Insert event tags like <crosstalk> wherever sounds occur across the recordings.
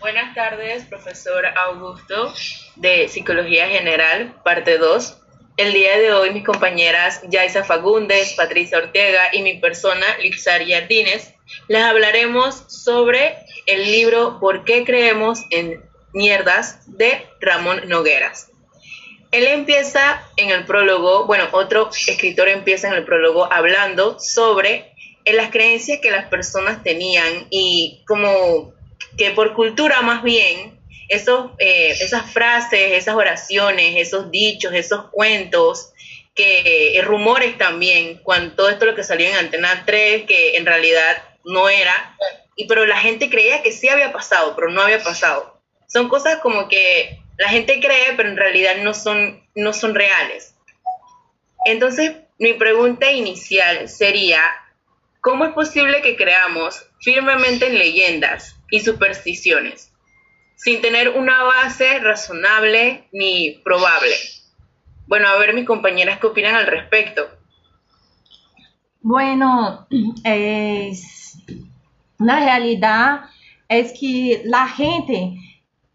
Buenas tardes, profesor Augusto de Psicología General, parte 2. El día de hoy mis compañeras Yaisa Fagundes, Patricia Ortega y mi persona Lixar Yardines les hablaremos sobre el libro ¿Por qué creemos en mierdas? de Ramón Nogueras. Él empieza en el prólogo, bueno, otro escritor empieza en el prólogo hablando sobre las creencias que las personas tenían y como que por cultura más bien, esos, eh, esas frases, esas oraciones, esos dichos, esos cuentos, que eh, rumores también, cuando todo esto lo que salió en Antena 3, que en realidad no era, y pero la gente creía que sí había pasado, pero no había pasado. Son cosas como que la gente cree, pero en realidad no son, no son reales. Entonces, mi pregunta inicial sería, ¿cómo es posible que creamos firmemente en leyendas y supersticiones, sin tener una base razonable ni probable? Bueno, a ver mis compañeras qué opinan al respecto. Bueno, es, na realidade é que a gente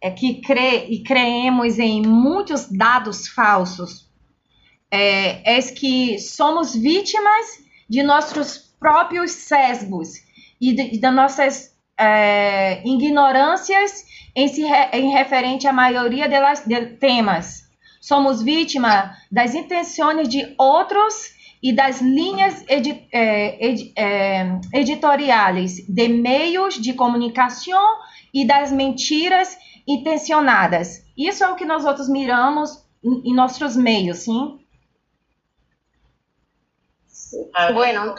é que crê e creemos em muitos dados falsos é que somos vítimas de nossos próprios sesgos e de, de nossas é, ignorâncias em, se, em referente à maioria delas, de temas. Somos vítimas das intenções de outros e das linhas edi é, ed é, editoriais de meios de comunicação e das mentiras intencionadas. Isso é o que nós outros miramos em, em nossos meios, sim? Bueno,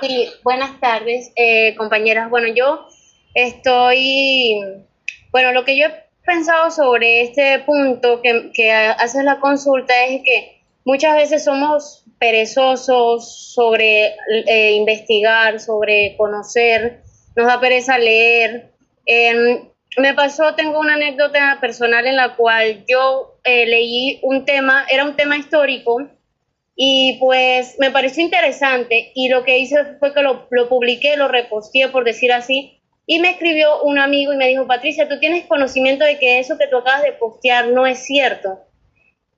sí, buenas tardes, eh, compañeras. Bueno, yo estoy, bueno, lo que yo he pensado sobre este punto que, que haces la consulta es que muchas veces somos perezosos sobre eh, investigar, sobre conocer, nos da pereza leer. Em, me pasó, tengo una anécdota personal en la cual yo eh, leí un tema, era un tema histórico, y pues me pareció interesante y lo que hice fue que lo, lo publiqué, lo reposteé por decir así, y me escribió un amigo y me dijo, Patricia, tú tienes conocimiento de que eso que tú acabas de postear no es cierto.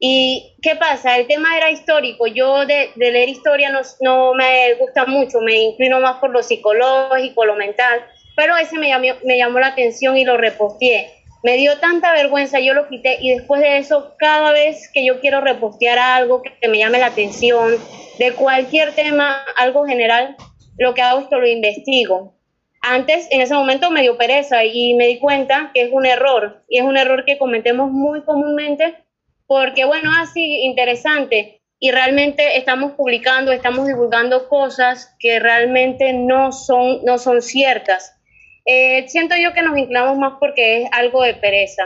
¿Y qué pasa? El tema era histórico. Yo de, leer historia no, no, me gusta mucho, me inclino más por lo psicológico, lo mental, pero ese me llamó, me llamó la atención y lo reposteé. Me dio tanta vergüenza, yo lo quité y después de eso, cada vez que yo quiero repostear algo que me llame la atención, de cualquier tema, algo general, lo que hago es que lo investigo. Antes, en ese momento, me dio pereza y me di cuenta que es un error y es un error que cometemos muy comúnmente porque bueno, así interesante y realmente estamos publicando, estamos divulgando cosas que realmente no son, no son ciertas. Eh, siento yo que nos inclinamos más porque es algo de pereza.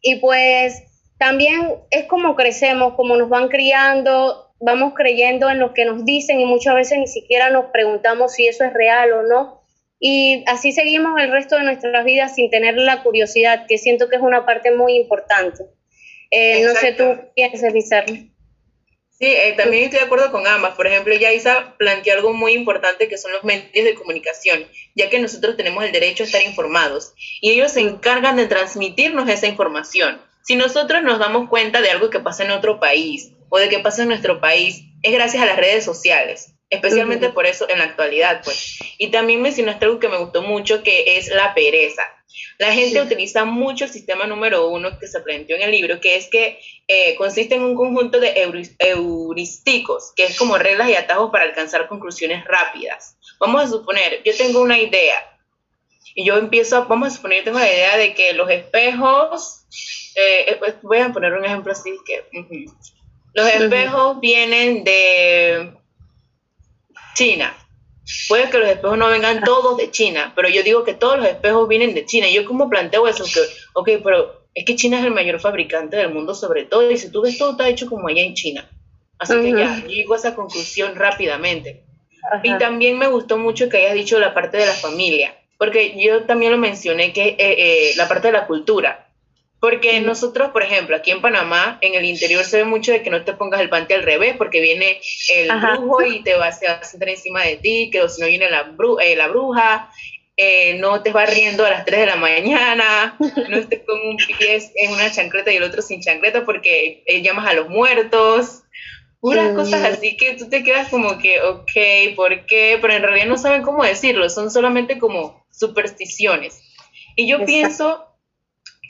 Y pues también es como crecemos, como nos van criando, vamos creyendo en lo que nos dicen y muchas veces ni siquiera nos preguntamos si eso es real o no. Y así seguimos el resto de nuestras vidas sin tener la curiosidad, que siento que es una parte muy importante. Eh, no sé, tú quieres avisarme. Sí, eh, también estoy de acuerdo con ambas. Por ejemplo, Yaisa planteó algo muy importante que son los medios de comunicación, ya que nosotros tenemos el derecho a estar informados y ellos se encargan de transmitirnos esa información. Si nosotros nos damos cuenta de algo que pasa en otro país o de que pasa en nuestro país, es gracias a las redes sociales, especialmente por eso en la actualidad, pues. Y también mencionaste algo que me gustó mucho, que es la pereza. La gente utiliza mucho el sistema número uno que se planteó en el libro, que es que eh, consiste en un conjunto de heurísticos, que es como reglas y atajos para alcanzar conclusiones rápidas. Vamos a suponer, yo tengo una idea y yo empiezo, vamos a suponer, tengo la idea de que los espejos, eh, eh, pues, voy a poner un ejemplo así, que los espejos vienen de China Puede que los espejos no vengan todos de China, pero yo digo que todos los espejos vienen de China. Yo como planteo eso, que, ok, pero es que China es el mayor fabricante del mundo sobre todo, y si tú ves todo está hecho como allá en China. Así que ya, yo llego a esa conclusión rápidamente. Y también me gustó mucho que hayas dicho la parte de la familia, porque yo también lo mencioné, que eh, eh, la parte de la cultura. Porque nosotros, por ejemplo, aquí en Panamá, en el interior se ve mucho de que no te pongas el pante al revés, porque viene el brujo y te va, a sentar encima de ti, que si no viene la, eh, la bruja. eh, no te vas riendo a las 3 de la mañana, no estés con un pie en una chancleta y el otro sin chancleta porque eh, llamas a los muertos. Puras cosas así que tú te quedas como que, ok, ¿por qué? Pero en realidad no saben cómo decirlo, son solamente como supersticiones. Y yo pienso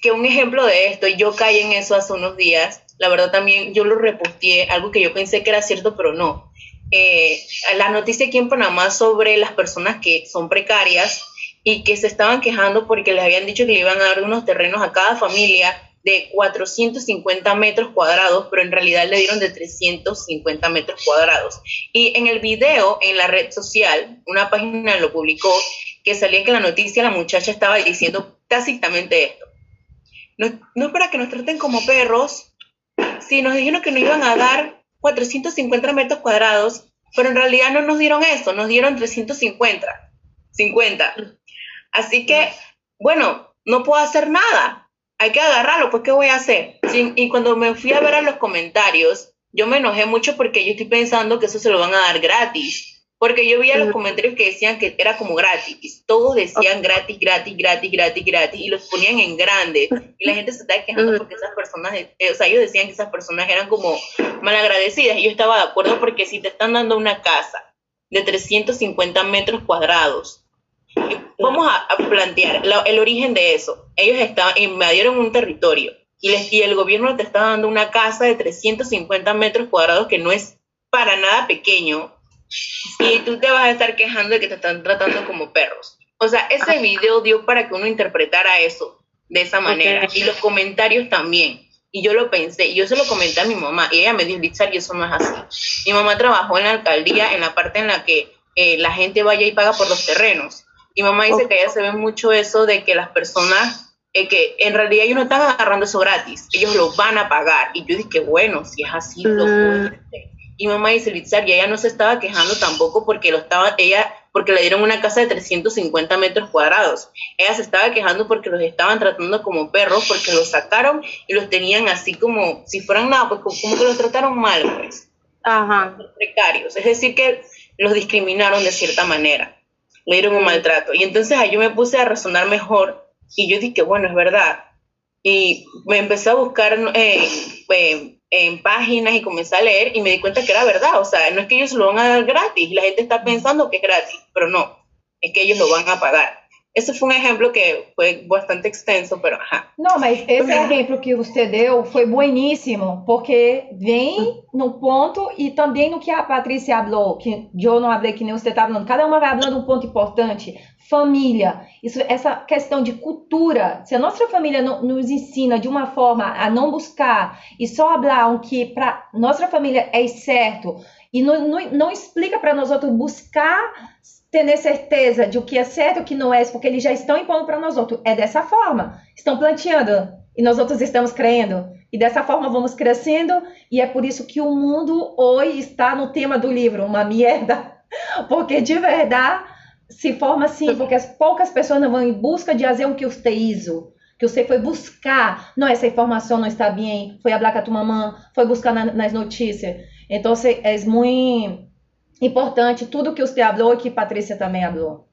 que un ejemplo de esto, yo caí en eso hace unos días, la verdad también yo lo reposteé, algo que yo pensé que era cierto, pero no. Eh, la noticia aquí en Panamá sobre las personas que son precarias y que se estaban quejando porque les habían dicho que le iban a dar unos terrenos a cada familia de 450 metros cuadrados, pero en realidad le dieron de 350 metros cuadrados. Y en el video, en la red social, una página lo publicó, que salía que la noticia la muchacha estaba diciendo tácitamente esto. No, no es para que nos traten como perros, si nos dijeron que nos iban a dar 450 metros cuadrados, pero en realidad no nos dieron eso, nos dieron 350. 50. Así que, bueno, no puedo hacer nada. Hay que agarrarlo, pues ¿qué voy a hacer? y cuando me fui a ver a los comentarios, yo me enojé mucho porque yo estoy pensando que eso se lo van a dar gratis. Porque yo vi a los comentarios que decían que era como gratis. Todos decían gratis, gratis, gratis, gratis, gratis. Y los ponían en grande. Y la gente se estaba quejando porque esas personas, eh, o sea, ellos decían que esas personas eran como malagradecidas. Y yo estaba de acuerdo porque si te están dando una casa de 350 metros cuadrados, vamos a, plantear el origen de eso. Ellos estaban, invadieron un territorio y, les, y el gobierno te está dando una casa de 350 metros cuadrados que no es para nada pequeño y tú te vas a estar quejando de que te están tratando como perros. O sea, ese video dio para que uno interpretara eso de esa manera. Y los comentarios también. Y yo lo pensé, y yo se lo comenté a mi mamá, y ella me dijo, Litzar, y eso no es así. Mi mamá trabajó en la alcaldía en la parte en la que eh, la gente vaya y paga por los terrenos. Y mamá dice que ella se ve mucho eso de que las personas, eh, que en realidad ellos no están agarrando eso gratis, ellos lo van a pagar. Y yo dije, bueno, si es así, lo puedo mm. Y mamá dice, Litzar, y ella no se estaba quejando tampoco porque lo estaba, ella, porque le dieron una casa de 350 metros cuadrados. Ella se estaba quejando porque los estaban tratando como perros, porque los sacaron y los tenían así como, si fueran nada, pues como que los trataron mal, pues. Ajá. Precarios. Es decir, que los discriminaron de cierta manera. Le dieron un maltrato. Y entonces ahí yo me puse a razonar mejor y yo dije, bueno, es verdad. Y me empecé a buscar eh, eh en páginas y comencé a leer y me di cuenta que era verdad. O sea, no es que ellos lo van a dar gratis, la gente está pensando que es gratis, pero no, es que ellos lo van a pagar. Esse foi um exemplo que foi bastante extenso, pero ajá. Não, mas esse exemplo que você deu foi bueníssimo, porque vem no ponto e também no que a Patrícia falou, que eu não falei que nem você está falando. Cada uma vai falando um ponto importante. Família, isso, essa questão de cultura. Se a nossa família não, nos ensina de uma forma a não buscar e só falar o que para nossa família é certo e não, não, não explica para nós outros buscar ter certeza de o que é certo e o que não é, porque eles já estão impondo para nós outros. É dessa forma. Estão planteando e nós outros estamos crendo. E dessa forma vamos crescendo, e é por isso que o mundo hoje está no tema do livro, uma merda. <laughs> Porque de verdade se forma assim, porque as poucas pessoas não vão em busca de fazer o que você hizo. Que você foi buscar, não, essa informação não está bem, foi falar com a tua mamãe, foi buscar na, nas notícias. Então, é muito importante tudo que usted habló y que Patricia también habló.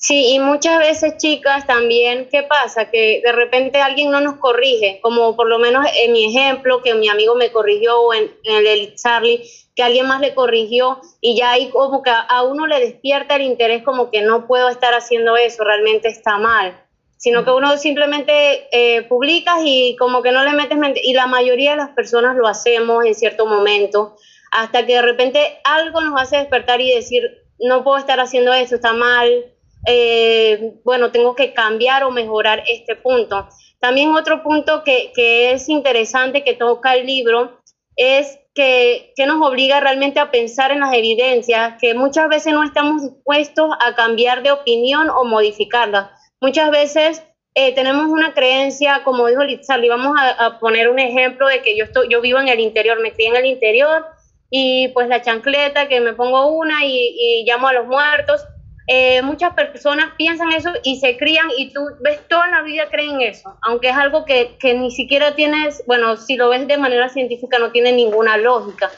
Sí, y muchas veces, chicas, también, ¿qué pasa? Que de repente alguien no nos corrige, como por lo menos en mi ejemplo, que mi amigo me corrigió, o en, el Charlie, que alguien más le corrigió, y ya ahí como que a uno le despierta el interés, como que no puedo estar haciendo eso, realmente está mal. Sino que uno simplemente eh, publicas y como que no le metes mente. Y la mayoría de las personas lo hacemos en cierto momento hasta que de repente algo nos hace despertar y decir, no puedo estar haciendo eso, está mal, eh, bueno, tengo que cambiar o mejorar este punto. También otro punto que, que es interesante que toca el libro es que, que, nos obliga realmente a pensar en las evidencias, que muchas veces no estamos dispuestos a cambiar de opinión o modificarla. Muchas veces eh, tenemos una creencia, como dijo Litzali, vamos a, a, poner un ejemplo de que yo, estoy, yo vivo en el interior, me crié en el interior, y pues la chancleta, que me pongo una y, llamo a los muertos. Eh, muchas personas piensan eso y se crían y tú ves toda la vida creen eso, aunque es algo que, que ni siquiera tienes, bueno, si lo ves de manera científica no tiene ninguna lógica,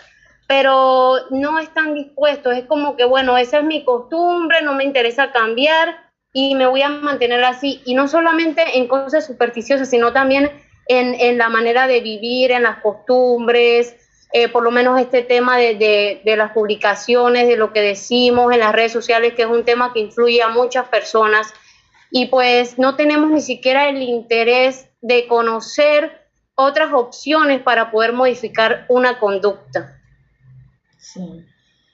pero no están dispuestos, es como que, bueno, esa es mi costumbre, no me interesa cambiar, y me voy a mantener así. Y no solamente en cosas supersticiosas, sino también en, en la manera de vivir, en las costumbres, eh, por lo menos este tema de, de, de, las publicaciones, de lo que decimos en las redes sociales, que es un tema que influye a muchas personas. Y pues no tenemos ni siquiera el interés de conocer otras opciones para poder modificar una conducta. Sí,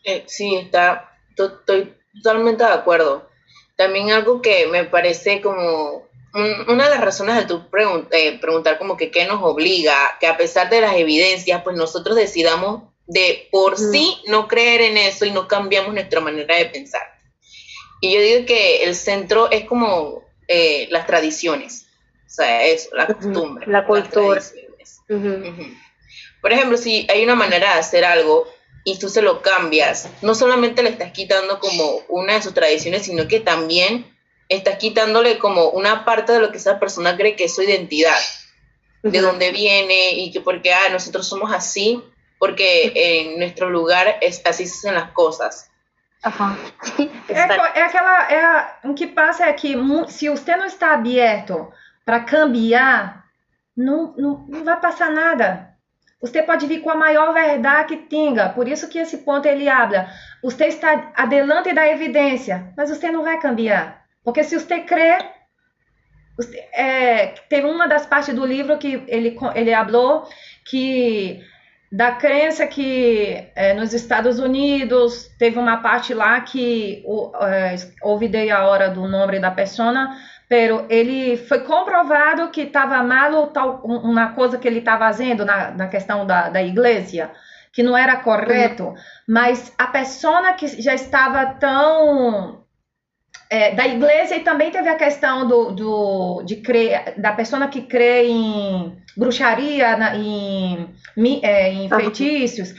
eh, sí está, estoy totalmente de acuerdo. También algo que me parece como una de las razones de tu eh, preguntar como que qué nos obliga, que a pesar de las evidencias, pues nosotros decidamos de por sí no creer en eso y no cambiamos nuestra manera de pensar. Y yo digo que el centro es como eh, las tradiciones, o sea, eso, la costumbre. La cultura. Por ejemplo, si hay una manera de hacer algo y tú se lo cambias, no solamente le estás quitando como una de sus tradiciones, sino que también estás quitándole como una parte de lo que esa persona cree que es su identidad, de dónde viene y que porque ah, nosotros somos así, porque en nuestro lugar es así se hacen las cosas. Uhum. É, é, aquela. É, o que passa é que se você não está aberto para cambiar, não, não, não vai passar nada. Você pode vir com a maior verdade que tenha. Por isso que esse ponto ele habla. Você está adelante da evidência, mas você não vai cambiar. Porque se você crê, é, tem uma das partes do livro que ele, ele falou que da crença que é, nos Estados Unidos teve uma parte lá que é, ouvidei a hora do nome da pessoa, pero ele foi comprovado que estava mal tal uma coisa que ele estava fazendo na, na questão da, da igreja que não era correto, mas a pessoa que já estava tão é, da igreja e também teve a questão do, do de crer, da pessoa que crê em bruxaria, na, em, é, em feitiços.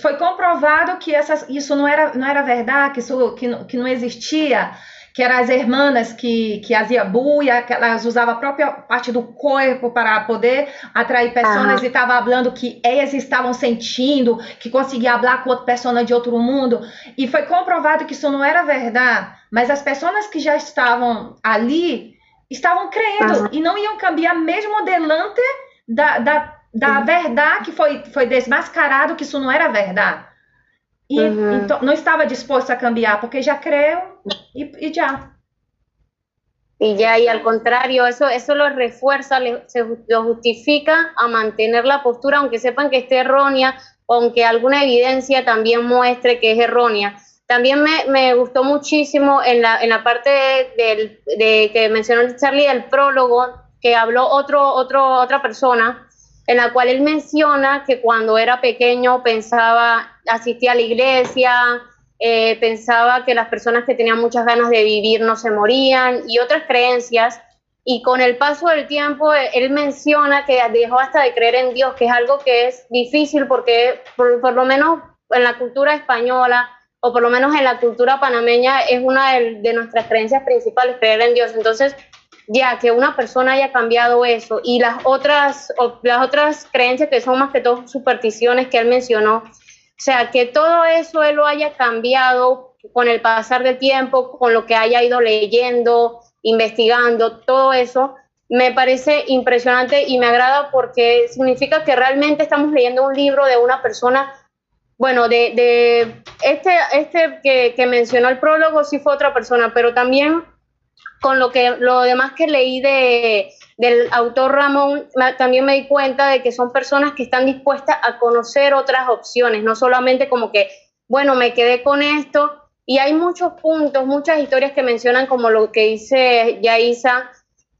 Foi comprovado que essas, isso não era, não era verdade, que isso que, que não existia que eram as irmãs que, que fazia buia, que elas usavam a própria parte do corpo para poder atrair pessoas ah. e estava falando que elas estavam sentindo, que conseguia falar com outra pessoa de outro mundo. E foi comprovado que isso não era verdade, mas as pessoas que já estavam ali estavam crendo ah. e não iam cambiar mesmo delante da, da, da verdade que foi, foi desmascarado que isso não era verdade. E uhum. então, não estava disposto a cambiar porque ya creo y, y ya. Y ya, y al contrario, eso, eso lo refuerza, se, lo justifica a mantener la postura, aunque sepan que esté errónea, aunque alguna evidencia también muestre que es errónea. También me, me gustó muchísimo en la, en la parte del, de, que mencionó Charlie del prólogo, que habló otro, otro, otra persona, en la cual él menciona que cuando era pequeño pensaba, asistía a la iglesia, eh, pensaba que las personas que tenían muchas ganas de vivir no se morían y otras creencias. Y con el paso del tiempo, él menciona que dejó hasta de creer en Dios, que es algo que es difícil porque por, lo menos en la cultura española o por lo menos en la cultura panameña es una de nuestras creencias principales, creer en Dios. Entonces, ya que una persona haya cambiado eso. Y las otras, las otras creencias que son más que todo supersticiones que él mencionó, o sea, que todo eso él lo haya cambiado con el pasar del tiempo, con lo que haya ido leyendo, investigando, todo eso, me parece impresionante y me agrada porque significa que realmente estamos leyendo un libro de una persona, bueno, de, de este, este que, que mencionó el prólogo sí fue otra persona, pero también con lo que lo demás que leí de, del autor Ramón, también me di cuenta de que son personas que están dispuestas a conocer otras opciones, no solamente como que, bueno, me quedé con esto. Y hay muchos puntos, muchas historias que mencionan como lo que dice Yaisa,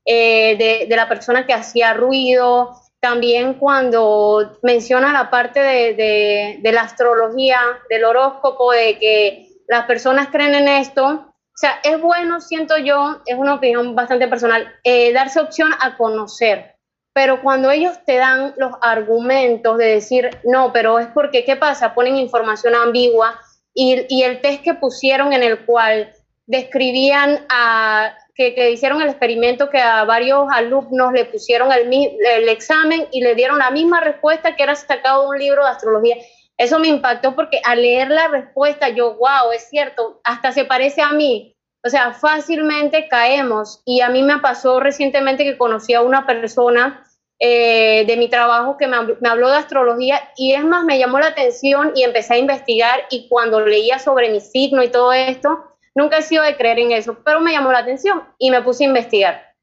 eh, de, de, la persona que hacía ruido, también cuando menciona la parte de, de, de la astrología, del horóscopo, de que las personas creen en esto, o sea, es bueno, siento yo, es una opinión bastante personal, eh, darse opción a conocer. Pero cuando ellos te dan los argumentos de decir, no, pero es porque, ¿qué pasa? Ponen información ambigua y, el test que pusieron en el cual describían a, que, que, hicieron el experimento que a varios alumnos le pusieron el, el, examen y le dieron la misma respuesta que era sacado de un libro de astrología. Eso me impactó porque al leer la respuesta yo, wow, es cierto, hasta se parece a mí. o sea, fácilmente caemos. Y a mí me pasó recientemente que conocí a una persona eh, de mi trabajo que me, me, habló de astrología y es más, me llamó la atención y empecé a investigar y cuando leía sobre mi signo y todo esto, nunca he sido de creer en eso, pero me llamó la atención y me puse a investigar.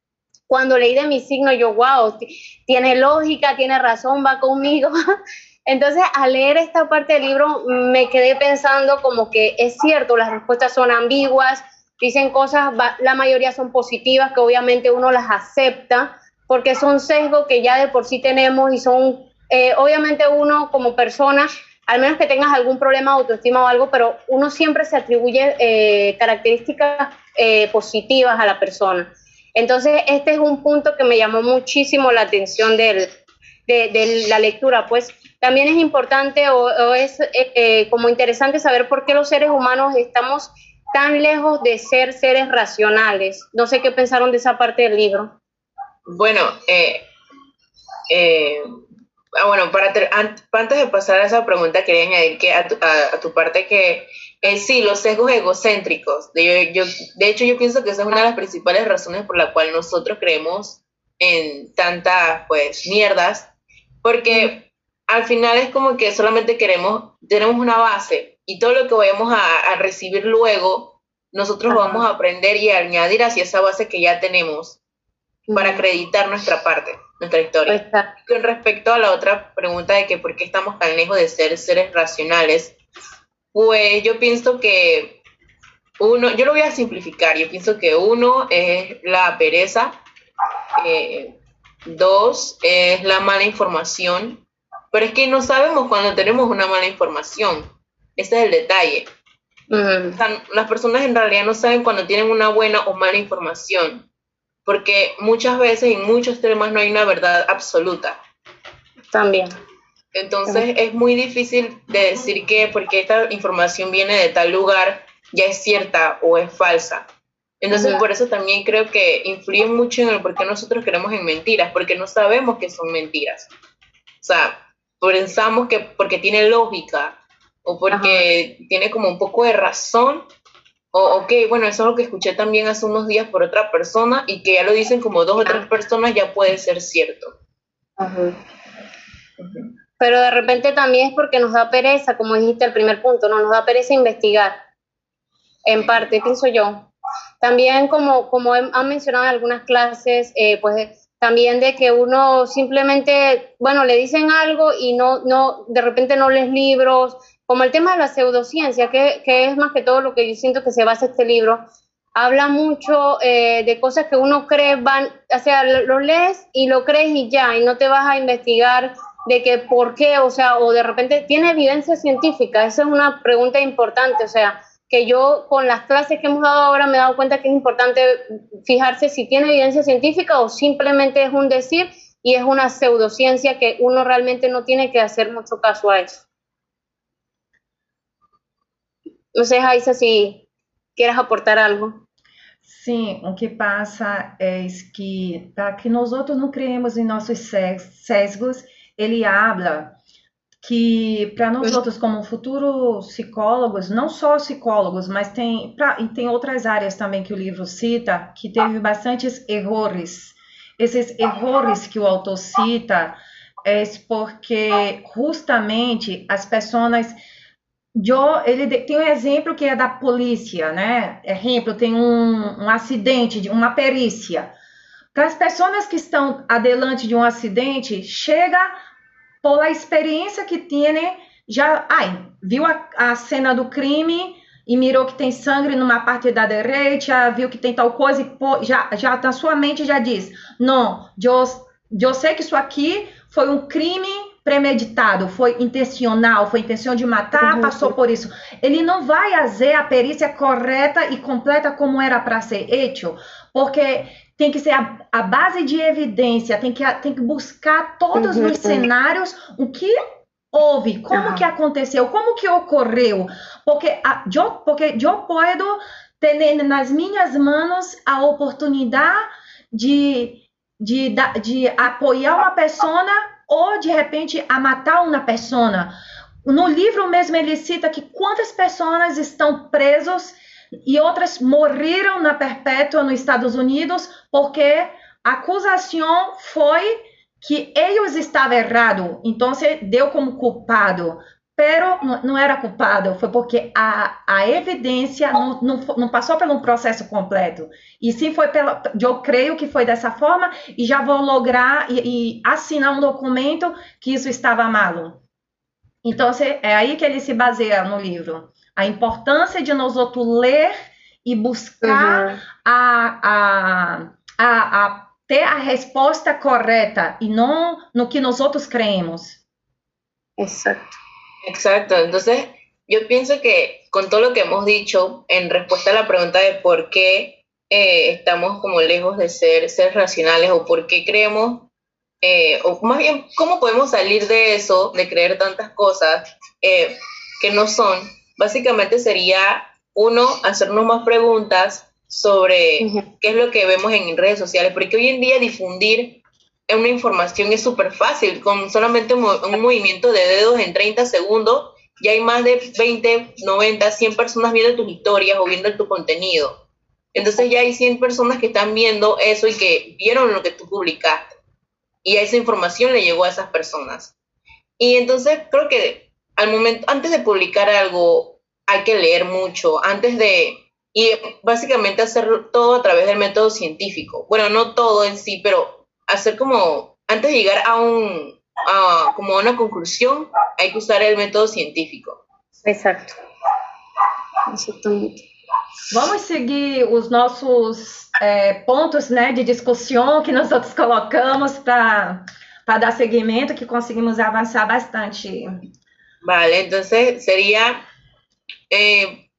Cuando leí de mi signo, yo, wow, tiene lógica, tiene razón, va conmigo. <laughs> Entonces, al leer esta parte del libro, me quedé pensando como que es cierto, las respuestas son ambiguas, dicen cosas, la mayoría son positivas, que obviamente uno las acepta, porque son sesgos que ya de por sí tenemos y son, eh, obviamente uno como persona, al menos que tengas algún problema de autoestima o algo, pero uno siempre se atribuye eh, características eh, positivas a la persona. Entonces, este es un punto que me llamó muchísimo la atención de, de la lectura, pues también es importante o, es eh, eh, como interesante saber por qué los seres humanos estamos tan lejos de ser seres racionales. No sé qué pensaron de esa parte del libro. Bueno, eh, ah, bueno, para antes de pasar a esa pregunta, quería añadir que a tu, parte que sí, los sesgos egocéntricos. De, de hecho, yo pienso que esa es una de las principales razones por la cual nosotros creemos en tantas, pues, mierdas, porque al final es como que solamente queremos, tenemos una base y todo lo que vayamos a, recibir luego, nosotros vamos a aprender y a añadir hacia esa base que ya tenemos para acreditar nuestra parte, nuestra historia. Con respecto a la otra pregunta de que por qué estamos tan lejos de ser seres racionales, pues yo pienso que uno, yo lo voy a simplificar, yo pienso que uno es la pereza, eh, dos es la mala información, pero es que no sabemos cuando tenemos una mala información. Ese es el detalle. las personas en realidad no saben cuando tienen una buena o mala información, porque muchas veces en muchos temas no hay una verdad absoluta. También. Entonces es muy difícil de decir que porque esta información viene de tal lugar ya es cierta o es falsa. Entonces por eso también creo que influye mucho en el por qué nosotros creemos en mentiras, porque no sabemos que son mentiras. O sea, pensamos que porque tiene lógica o porque tiene como un poco de razón, o ok, bueno, eso es lo que escuché también hace unos días por otra persona y que ya lo dicen como dos o tres personas, ya puede ser cierto. Pero de repente también es porque nos da pereza, como dijiste el primer punto, no nos da pereza investigar. En parte, pienso yo. También como, como han mencionado en algunas clases, eh, pues también de que uno simplemente, bueno, le dicen algo y no, no, de repente no lees libros, como el tema de la pseudociencia, que, que es más que todo lo que yo siento que se basa este libro, habla mucho eh, de cosas que uno cree van, o sea, lo, lees y lo crees y ya, y no te vas a investigar de que por qué, o sea, o de repente tiene evidencia científica, esa es una pregunta importante, o sea, que yo con las clases que hemos dado ahora me he dado cuenta que es importante fijarse si tiene evidencia científica o simplemente es un decir y es una pseudociencia que uno realmente no tiene que hacer mucho caso a eso. No sé, Jaisa, si quieres aportar algo. Sim, o que passa é que para que nós outros não criemos em nossos sesgos, ele habla que para nós outros como futuros psicólogos, não só psicólogos, mas tem pra, e tem outras áreas também que o livro cita que teve bastantes erros. Esses erros que o autor cita é porque justamente as pessoas eu, ele tem um exemplo que é da polícia, né? Exemplo, tem um, um acidente, uma perícia. Para as pessoas que estão adelante de um acidente, chega pela experiência que tem, já, ai, viu a, a, cena do crime e mirou que tem sangue numa parte da direita, viu que tem tal coisa e já, já na sua mente já diz, não, eu, eu sei que isso aqui foi um crime premeditado, foi intencional, foi intenção de matar, uhum. passou por isso. Ele não vai fazer a perícia correta e completa como era para ser hecho, porque tem que ser a, a, base de evidência, tem que, tem que buscar todos uhum. os cenários, o que houve, como uhum. que aconteceu, como que ocorreu, porque a, eu, porque eu posso ter nas minhas mãos a oportunidade de, de, de, apoiar uma pessoa ou de repente a matar uma pessoa. No livro mesmo ele cita que quantas pessoas estão presos e outras morreram na perpétua nos Estados Unidos porque a acusação foi que eles estavam errados, então deu como culpado. Pero não era culpado, foi porque a, a evidência não, não, não passou pelo processo completo. E sim foi pela. Eu creio que foi dessa forma e já vou lograr e, e assinar um documento que isso estava mal. Então é aí que ele se baseia no livro. A importância de nós outros ler e buscar uhum. a, a, a, a ter a resposta correta e não no que nós outros creemos. Exacto. Exacto. Entonces, yo pienso que con todo lo que hemos dicho, en respuesta a la pregunta de por qué eh, estamos como lejos de ser, ser racionales o por qué creemos, eh, o más bien, cómo podemos salir de eso, de creer tantas cosas eh, que no son, básicamente sería, uno, hacernos más preguntas sobre qué es lo que vemos en redes sociales, porque hoy en día difundir una información es súper fácil, con solamente un, movimiento de dedos en 30 segundos, ya hay más de 20, 90, 100 personas viendo tus historias o viendo tu contenido. Entonces ya hay 100 personas que están viendo eso y que vieron lo que tú publicaste. Y esa información le llegó a esas personas. Y entonces creo que al momento, antes de publicar algo, hay que leer mucho, antes de y básicamente hacer todo a través del método científico. Bueno, no todo en sí, pero hacer como, antes de llegar a un, a, como una conclusión, hay que usar el método científico. Exacto. Exatamente. Vamos seguir os nossos é, pontos né, de discussão que nós outros colocamos para dar seguimento, que conseguimos avançar bastante. Vale, entonces sería eh,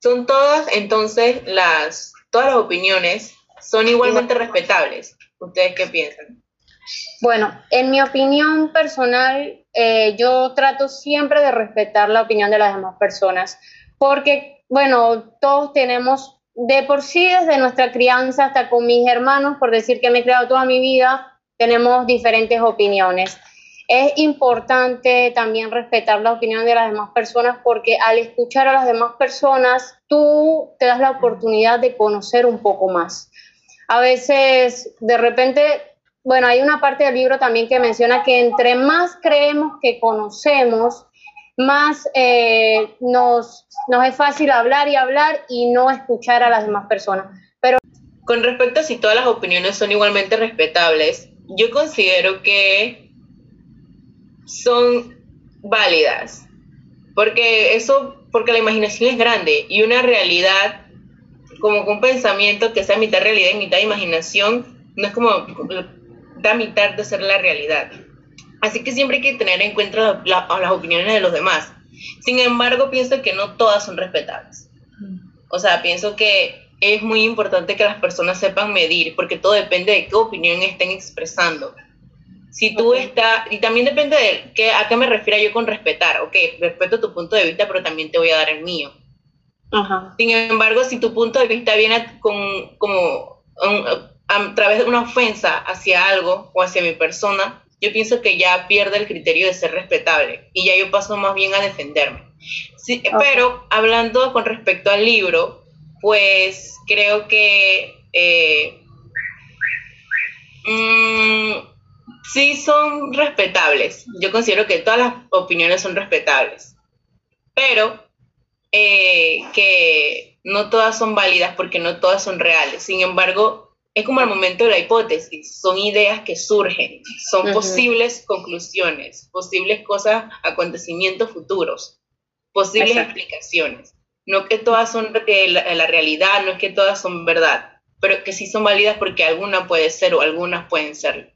son todas, entonces, las, todas las opiniones son igualmente respetables. ¿Ustedes qué piensan? Bueno, en mi opinión personal, eh, yo trato siempre de respetar la opinión de las demás personas, porque, bueno, todos tenemos, de por sí, desde nuestra crianza hasta con mis hermanos, por decir que me he creado toda mi vida, tenemos diferentes opiniones. Es importante también respetar la opinión de las demás personas porque al escuchar a las demás personas, tú te das la oportunidad de conocer un poco más. A veces, de repente, bueno, hay una parte del libro también que menciona que entre más creemos que conocemos, más eh, nos, nos es fácil hablar y hablar y no escuchar a las demás personas. Pero con respecto a si todas las opiniones son igualmente respetables, yo considero que son válidas. Porque eso, porque la imaginación es grande y una realidad, como un pensamiento que sea mitad realidad y mitad imaginación, no es como da mitad de ser la realidad. Así que siempre hay que tener en cuenta las opiniones de los demás. Sin embargo, pienso que no todas son respetables. O sea, pienso que es muy importante que las personas sepan medir, porque todo depende de qué opinión estén expresando. Si tú estás, y también depende de qué, a qué me refiero yo con respetar, ok, respeto tu punto de vista, pero también te voy a dar el mío. Sin embargo, si tu punto de vista viene con, como a, través de una ofensa hacia algo o hacia mi persona, yo pienso que ya pierde el criterio de ser respetable y ya yo paso más bien a defenderme. Sí, Pero hablando con respecto al libro, pues creo que eh, mm, sí son respetables. Yo considero que todas las opiniones son respetables, pero eh, que no todas son válidas porque no todas son reales. Sin embargo, es como el momento de la hipótesis, son ideas que surgen, son posibles conclusiones, posibles cosas, acontecimientos futuros, posibles explicaciones. No que todas son eh, la, la realidad, no es que todas son verdad, pero que sí son válidas porque alguna puede ser o algunas pueden serlo.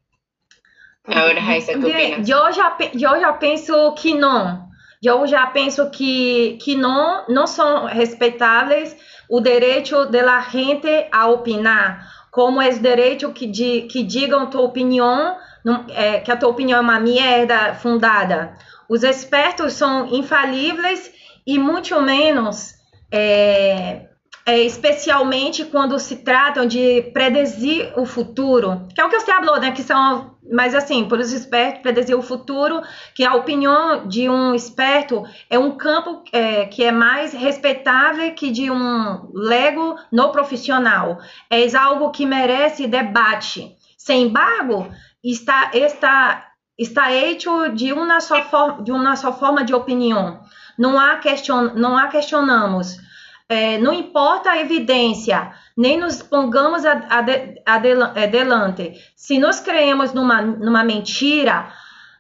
Agora, Raíssa, tu eu já, eu já penso que não. Eu já penso que, que não, não são respeitáveis o direito da gente a opinar, como é o direito que, di, que digam tua opinião, não, é, que a tua opinião é uma merda fundada. Os expertos são infalíveis e muito menos é, é, especialmente quando se tratam de predizir o futuro, que é o que você falou, né? Que são, mas assim, por os espertos, predizir o futuro, que a opinião de um esperto é um campo é, que é mais respeitável que de um lego no profissional. É algo que merece debate. Sem embargo, está, está, está hecho de uma só, forma, de uma só forma de opinião. Não há, question, não há questionamos. É, não importa a evidência, nem nos pongamos adelante. Se nós creemos numa, numa mentira,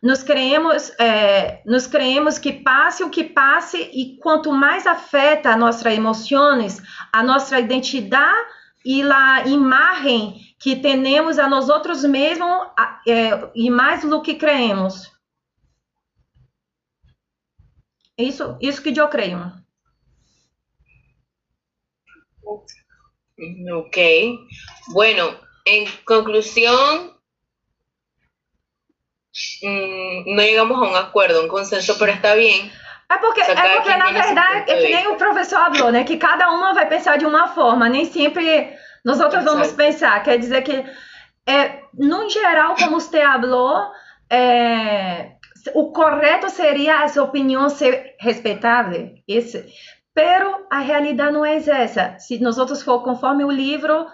nos creemos, é, nos creemos que passe o que passe, e quanto mais afeta nossas emoções, a nossa identidade e a imagem que temos a nós outros mesmos, é, e mais do que creemos. Isso, isso que eu creio. Ok. Bueno, en conclusión, mmm, no llegamos a un acuerdo, un consenso, pero está bien. É porque, é porque na verdade, é que nem o professor falou, né? Que cada uma vai pensar de uma forma, nem sempre nós outros vamos pensar. Quer dizer que, é, no geral, como você falou, é, o correto seria essa opinião ser respeitável. Esse, pero a realidade não é essa. Se nós outros for conforme o livro,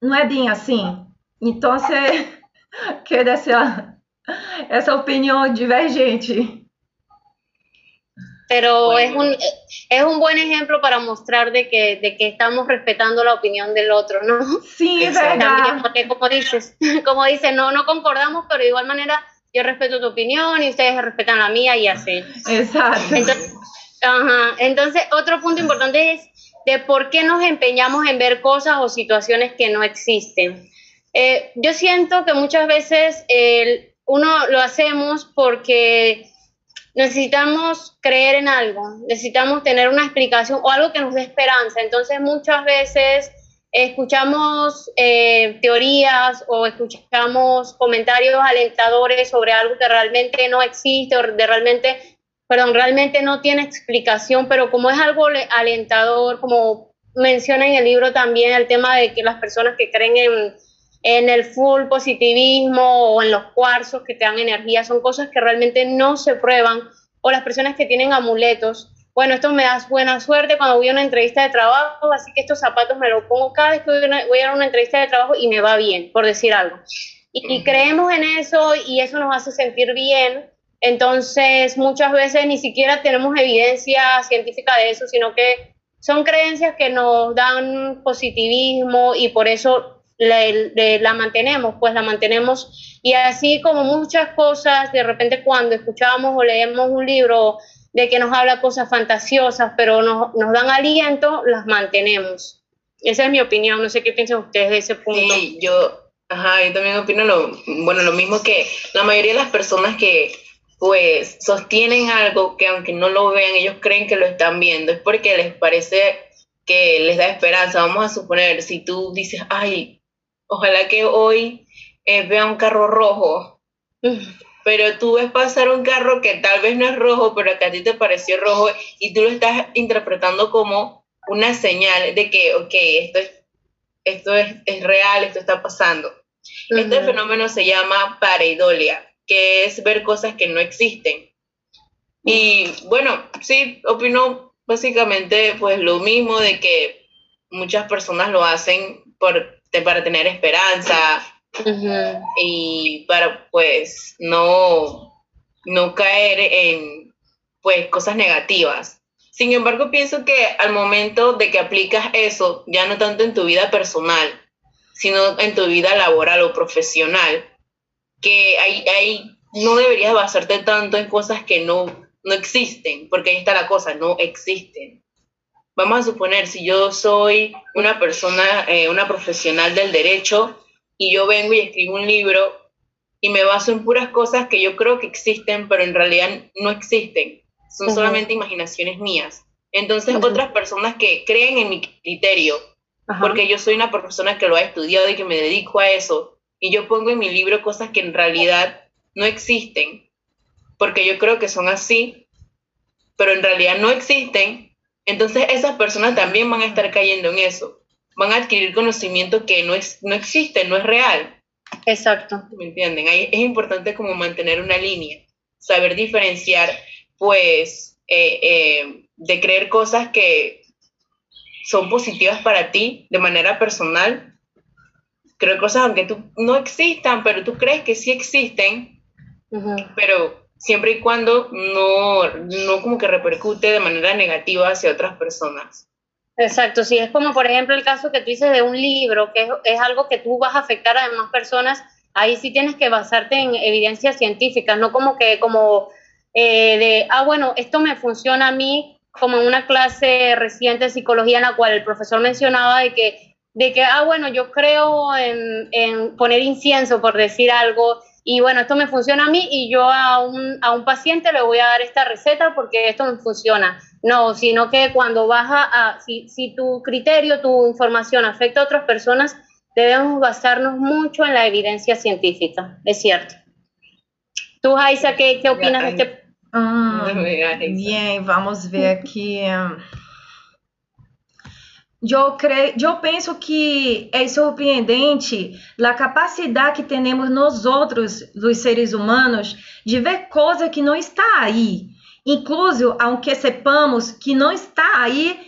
não é bem assim. Então, você <laughs> quer essa, essa opinião divergente. Pero bueno. es, un, es un buen ejemplo para mostrar de que, de que estamos respetando la opinión del otro, ¿no? Sí, es verdad. Porque como dices, <laughs> como dices, no, no concordamos, pero de igual manera yo respeto tu opinión y ustedes respetan la mía y así. Exacto. Entonces, ajá, entonces otro punto importante es de por qué nos empeñamos en ver cosas o situaciones que no existen. Eh, yo siento que muchas veces uno lo hacemos porque necesitamos creer en algo, necesitamos tener una explicación o algo que nos dé esperanza. Entonces muchas veces escuchamos eh, teorías o escuchamos comentarios alentadores sobre algo que realmente no existe o de realmente, perdón, realmente no tiene explicación, pero como es algo alentador, como menciona en el libro también el tema de que las personas que creen en, en el full positivismo o en los cuarzos que te dan energía, son cosas que realmente no se prueban, o las personas que tienen amuletos, bueno, esto me da buena suerte cuando voy a una entrevista de trabajo, así que estos zapatos me los pongo cada vez que voy a, una, entrevista de trabajo y me va bien, por decir algo. Y, creemos en eso y eso nos hace sentir bien. Entonces, muchas veces ni siquiera tenemos evidencia científica de eso, sino que son creencias que nos dan positivismo y por eso la mantenemos, pues la mantenemos. Y así como muchas cosas, de repente cuando escuchamos o leemos un libro de que nos habla cosas fantasiosas, pero nos, nos dan aliento, las mantenemos. Esa es mi opinión, no sé qué piensan ustedes de ese punto. Sí, yo, ajá, yo también opino lo, bueno, lo mismo que la mayoría de las personas que pues sostienen algo que aunque no lo vean, ellos creen que lo están viendo, es porque les parece que les da esperanza. Vamos a suponer, si tú dices, ay, ojalá que hoy eh, vea un carro rojo, pero tú ves pasar un carro que tal vez no es rojo, pero que a ti te pareció rojo y tú lo estás interpretando como una señal de que, ok, esto es, esto es, real, esto está pasando. Este fenómeno se llama pareidolia, que es ver cosas que no existen. Y bueno, sí, opino básicamente pues lo mismo de que muchas personas lo hacen por, para tener esperanza, y para pues no, no caer en pues cosas negativas. Sin embargo, pienso que al momento de que aplicas eso, ya no tanto en tu vida personal, sino en tu vida laboral o profesional, que ahí, ahí no deberías basarte tanto en cosas que no, no existen, porque ahí está la cosa, no existen. Vamos a suponer, si yo soy una persona, eh, una profesional del derecho, y yo vengo y escribo un libro y me baso en puras cosas que yo creo que existen, pero en realidad no existen. Son solamente imaginaciones mías. Entonces, otras personas que creen en mi criterio, porque yo soy una persona que lo ha estudiado y que me dedico a eso, y yo pongo en mi libro cosas que en realidad no existen, porque yo creo que son así, pero en realidad no existen, Entonces esas personas también van a estar cayendo en eso, van a adquirir conocimiento que no, es, no existe, no es real. Exacto. ¿Me entienden? Ahí es importante como mantener una línea, saber diferenciar, pues, eh, eh, de creer cosas que son positivas para ti de manera personal. Creo cosas aunque tú no existan, pero tú crees que sí existen, pero siempre y cuando no, no como que repercute de manera negativa hacia otras personas. Exacto, sí, es como por ejemplo el caso que tú dices de un libro, que es, algo que tú vas a afectar a demás personas, ahí sí tienes que basarte en evidencias científicas, no como que como eh, de, ah, bueno, esto me funciona a mí, como en una clase reciente de psicología en la cual el profesor mencionaba de que, de que ah, bueno, yo creo en, en poner incienso, por decir algo, y bueno, esto me funciona a mí y yo a un, a un paciente le voy a dar esta receta porque esto me funciona. No, sino que cuando vas a, si, si tu criterio, tu información afecta a otras personas, debemos basarnos mucho en la evidencia científica, es cierto. Tú, Aisa, ¿qué, qué opinas de este? Ah, <laughs> bien, vamos ver aquí. Eu, creio, eu penso que é surpreendente a capacidade que temos nós outros, os seres humanos, de ver coisa que não está aí. Incluso, aunque sepamos que não está aí,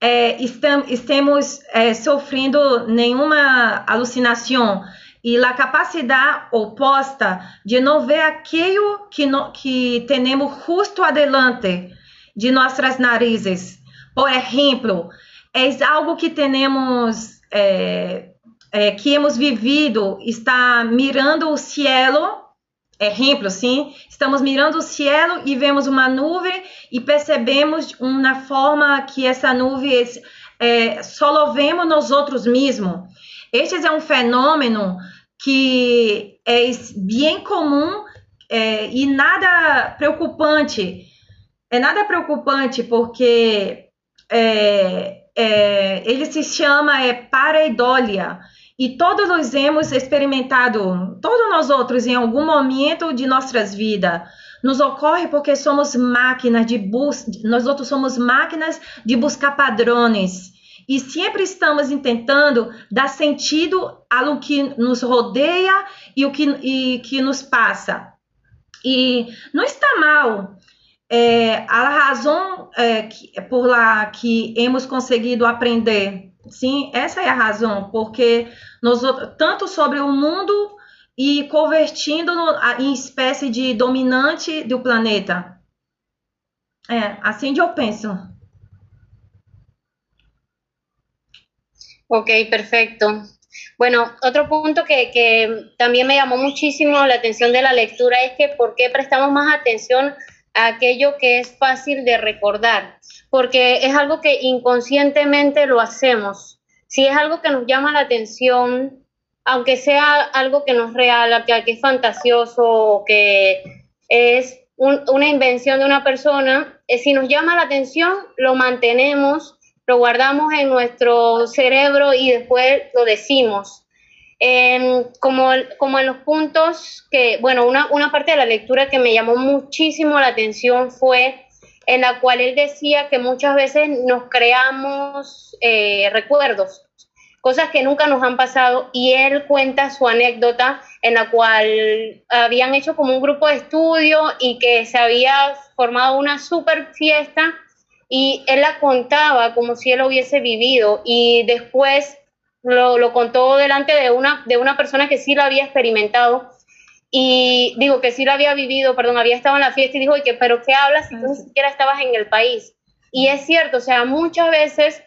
é, estamos, é, sofrendo nenhuma alucinação. E a capacidade oposta de não ver aquilo que, que temos justo adelante de nossas narizes. Por exemplo, é algo que temos, é, é, que hemos vivido, está mirando o cielo, exemplo, sim, estamos mirando o cielo e vemos uma nuvem e percebemos uma forma que essa nuvem é, só vemos nós outros mesmos. Este é um fenômeno que é bem comum é, e nada preocupante. É nada preocupante porque é, é, ele se chama é, pareidolia. E todos nós hemos experimentado, todos nós outros, em algum momento de nossas vidas, nos ocorre porque somos máquinas de busca, nós outros somos máquinas de buscar padrões. E sempre estamos tentando dar sentido ao que nos rodeia e o que, e, que nos passa. E não está mal é, a razão é, que, por lá que hemos conseguido aprender, sim, essa é a razão, porque nós tanto sobre o mundo e convertindo em espécie de dominante do planeta. É, assim eu penso. Ok, perfecto. Bueno, otro punto que, que, también me llamó muchísimo la atención de la lectura es que por qué prestamos más atención aquello que es fácil de recordar, porque es algo que inconscientemente lo hacemos. Si es algo que nos llama la atención, aunque sea algo que no es real, que, es fantasioso o que es una invención de una persona, eh, si nos llama la atención, lo mantenemos, lo guardamos en nuestro cerebro y después lo decimos. Em, como, como en los puntos que, bueno, una, una parte de la lectura que me llamó muchísimo la atención fue en la cual él decía que muchas veces nos creamos eh, recuerdos, cosas que nunca nos han pasado, y él cuenta su anécdota en la cual habían hecho como un grupo de estudio y que se había formado una super fiesta y él la contaba como si él lo hubiese vivido y después lo, contó delante de una, de una persona que sí lo había experimentado. Y digo que sí lo había vivido, perdón, había estado en la fiesta y dijo, que, pero ¿qué hablas si tú ni siquiera estabas en el país? Y es cierto, o sea, muchas veces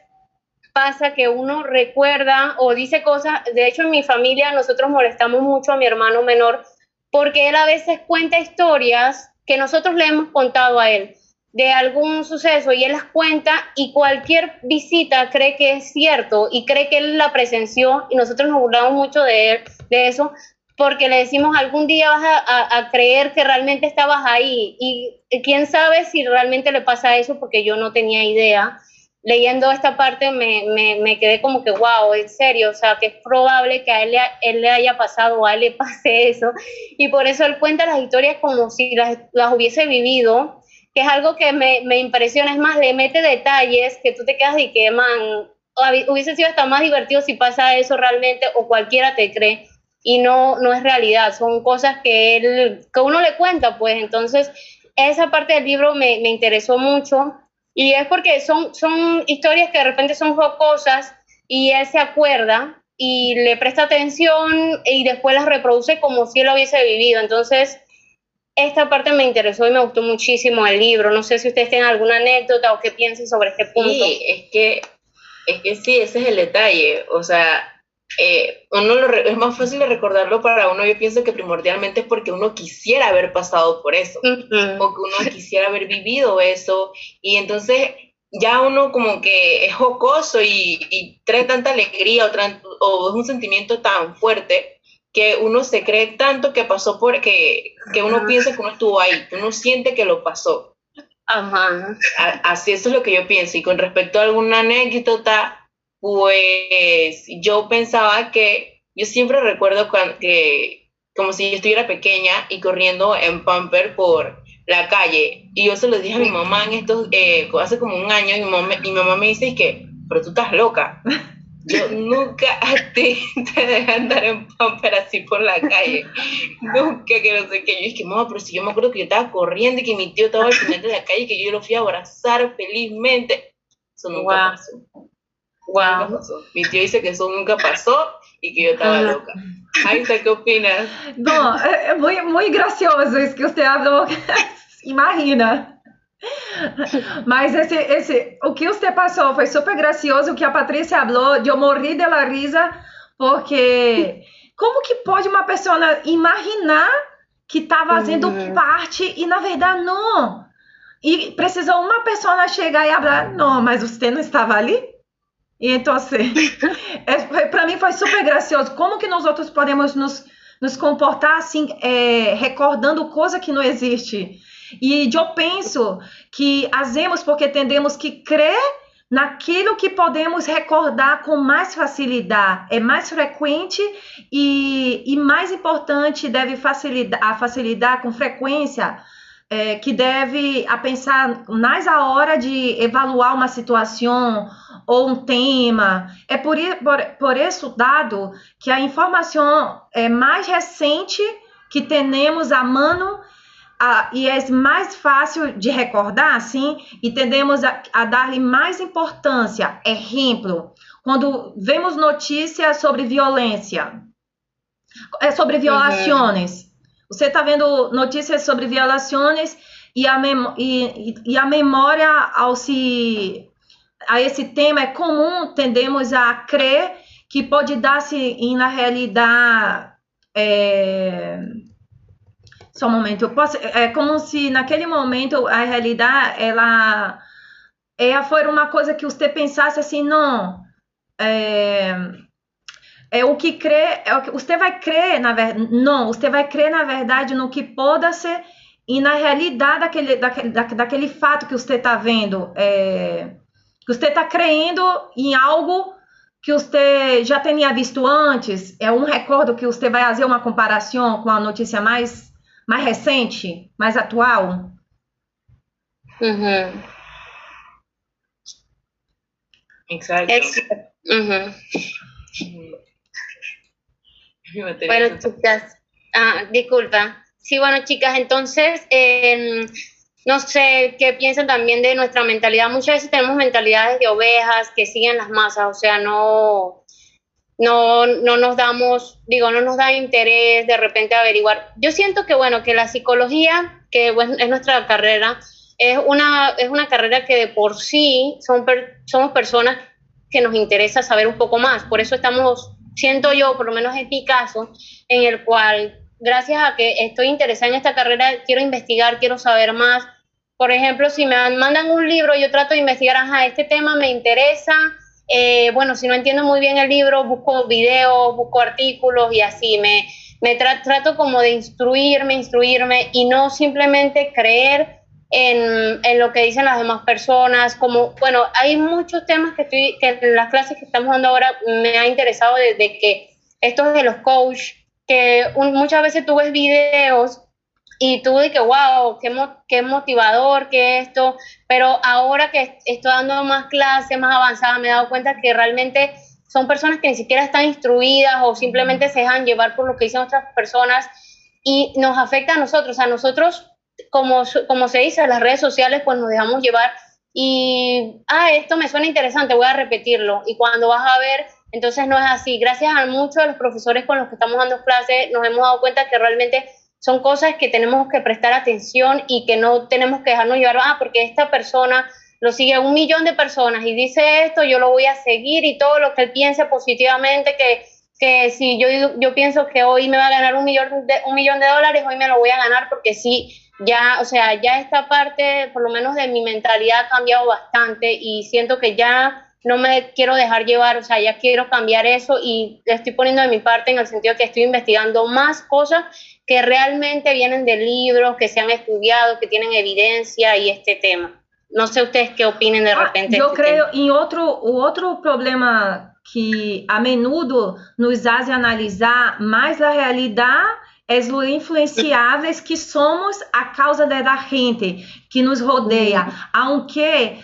pasa que uno recuerda o dice cosas, de hecho en mi familia nosotros molestamos mucho a mi hermano menor porque él a veces cuenta historias que nosotros le hemos contado a él de algún suceso y él las cuenta y cualquier visita cree que es cierto y cree que él la presenció y nosotros nos burlamos mucho de eso, porque le decimos algún día vas a, creer que realmente estabas ahí y quién sabe si realmente le pasa eso porque yo no tenía idea. Leyendo esta parte me, me, quedé como que, wow, en serio, o sea, que es probable que a él, él le haya pasado o a él le pase eso. Y por eso él cuenta las historias como si las, las hubiese vivido que es algo que me, me impresiona, es más, le mete detalles que tú te quedas y que, man, hubiese sido hasta más divertido si pasa eso realmente o cualquiera te cree y no, no es realidad, son cosas que, él, que uno le cuenta, pues entonces esa parte del libro me, me interesó mucho y es porque son, son historias que de repente son jocosas y él se acuerda y le presta atención y después las reproduce como si él lo hubiese vivido. Entonces, esta parte me interesó y me gustó muchísimo el libro. No sé si ustedes tienen alguna anécdota o qué piensen sobre este punto. Sí, es que, es que sí, ese es el detalle. O sea, eh, uno lo es más fácil de recordarlo para uno. Yo pienso que primordialmente es porque uno quisiera haber pasado por eso, o que uno quisiera haber vivido eso. Y entonces ya uno como que es jocoso y, trae tanta alegría o, o es un sentimiento tan fuerte que uno se cree tanto que pasó por que, que uno piensa que uno estuvo ahí, que uno siente que lo pasó. Ajá. Así eso es lo que yo pienso. Y con respecto a alguna anécdota, pues yo pensaba que, yo siempre recuerdo que, como si yo estuviera pequeña y corriendo en pamper por la calle. Y yo se lo dije a mi mamá en estos, eh, hace como un año, y mi mamá, mi mamá me dice que, pero tú estás loca. <laughs> Yo nunca a ti te dejé andar en pamper así por la calle. Nunca que no sé qué. Yo dije, mamá, pero si yo me acuerdo que yo estaba corriendo y que mi tío estaba al final de la calle y que yo lo fui a abrazar felizmente. Eso nunca pasó. Wow. Mi tío dice que eso nunca pasó y que yo estaba loca. Aisa, ¿qué opinas? No, es muy, muy gracioso es que usted habló. <laughs> Imagina. <laughs> Mas esse, esse, o que você passou foi super gracioso. O que a Patrícia falou, eu morri de la risa, porque como que pode uma pessoa imaginar que está fazendo uhum. parte e na verdade não? E precisou uma pessoa chegar e falar, não, mas você não estava ali? E então, assim, <laughs> é, para mim foi super gracioso. Como que nós outros podemos nos, nos comportar assim, é, recordando coisa que não existe? E eu penso que fazemos porque tendemos que crer naquilo que podemos recordar com mais facilidade. É mais frequente e, e mais importante, deve facilitar, facilitar com frequência, é, que deve a pensar mais a hora de evaluar uma situação ou um tema. É por, por, por dado que a informação é mais recente que temos a mano ah, e é mais fácil de recordar, assim, e tendemos a, a dar-lhe mais importância. Exemplo, quando vemos notícias sobre violência, é sobre violações. Uhum. Você está vendo notícias sobre violações e a, e, e a memória ao se a esse tema é comum, tendemos a crer que pode dar-se na realidade é, só um momento. Eu posso, é como se naquele momento a realidade ela, ela foi uma coisa que você pensasse assim, não. É, é o que crê, é o que você vai crer na verdade, não, você vai crer na verdade no que pode ser e na realidade daquele, daquele, daquele fato que você está vendo, é, que você está crendo em algo que você já tinha visto antes, é um recordo que você vai fazer uma comparação com a notícia mais mais recente, mais atual? Uhum. Exacto. Uh Bueno, chicas, ah, disculpa. Sí, bueno, chicas, entonces, eh, no sé qué piensan también de nuestra mentalidad. Muchas veces tenemos mentalidades de ovejas que siguen las masas, o sea, no, no, no nos damos, digo, no nos da interés de repente averiguar. Yo siento que, bueno, que la psicología, que es nuestra carrera, es una, es una carrera que de por sí son somos personas que nos interesa saber un poco más. Por eso estamos, siento yo, por lo menos en mi caso, en el cual, gracias a que estoy interesada en esta carrera, quiero investigar, quiero saber más. Por ejemplo, si me mandan un libro, yo trato de investigar, ajá, este tema me interesa, eh, bueno, si no entiendo muy bien el libro, busco videos, busco artículos y así me, me trato como de instruirme, instruirme y no simplemente creer en, en, lo que dicen las demás personas. Como, bueno, hay muchos temas que, estoy, que en las clases que estamos dando ahora me ha interesado desde que estos de los coach, que muchas veces tú ves videos y tú que wow, qué, qué motivador, qué esto, pero ahora que estoy dando más clases, más avanzadas, me he dado cuenta que realmente son personas que ni siquiera están instruidas o simplemente se dejan llevar por lo que dicen otras personas y nos afecta a nosotros, a nosotros, como, como se dice las redes sociales, pues nos dejamos llevar y, ah, esto me suena interesante, voy a repetirlo. Y cuando vas a ver, entonces no es así. Gracias a muchos de los profesores con los que estamos dando clases, nos hemos dado cuenta que realmente son cosas que tenemos que prestar atención y que no tenemos que dejarnos llevar, ah, porque esta persona lo sigue un millón de personas y dice esto, yo lo voy a seguir y todo lo que él piense positivamente, que, que si yo, yo pienso que hoy me va a ganar un millón, de, un millón de dólares, hoy me lo voy a ganar porque sí, ya, o sea, ya esta parte, por lo menos de mi mentalidad ha cambiado bastante y siento que ya no me quiero dejar llevar, o sea, ya quiero cambiar eso y estoy poniendo de mi parte en el sentido que estoy investigando más cosas que realmente vienen de libros, que se han estudiado, que tienen evidencia y este tema. No sé ustedes qué opinen de ah, repente. yo este creo, y otro, otro problema que a menudo nos hace analisar más la realidad es lo influenciáveis que somos a causa da gente que nos rodeia, aunque,